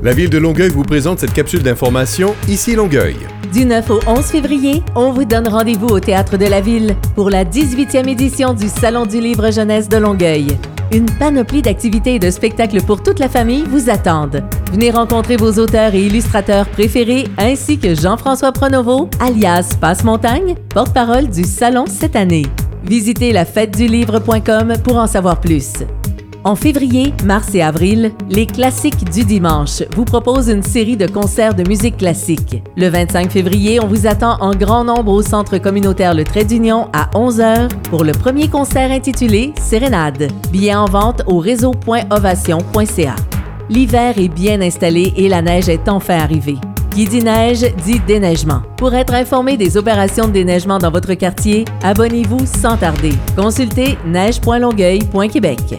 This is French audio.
La ville de Longueuil vous présente cette capsule d'information Ici Longueuil. Du 9 au 11 février, on vous donne rendez-vous au Théâtre de la Ville pour la 18e édition du Salon du livre jeunesse de Longueuil. Une panoplie d'activités et de spectacles pour toute la famille vous attendent. Venez rencontrer vos auteurs et illustrateurs préférés ainsi que Jean-François Pronovo, alias Passe-Montagne, porte-parole du Salon cette année. Visitez la pour en savoir plus. En février, mars et avril, les classiques du dimanche vous proposent une série de concerts de musique classique. Le 25 février, on vous attend en grand nombre au Centre communautaire Le Trait d'Union à 11h pour le premier concert intitulé Sérénade. Billets en vente au réseau.ovation.ca. L'hiver est bien installé et la neige est enfin arrivée. Qui dit neige dit déneigement. Pour être informé des opérations de déneigement dans votre quartier, abonnez-vous sans tarder. Consultez neige.longueuil.québec.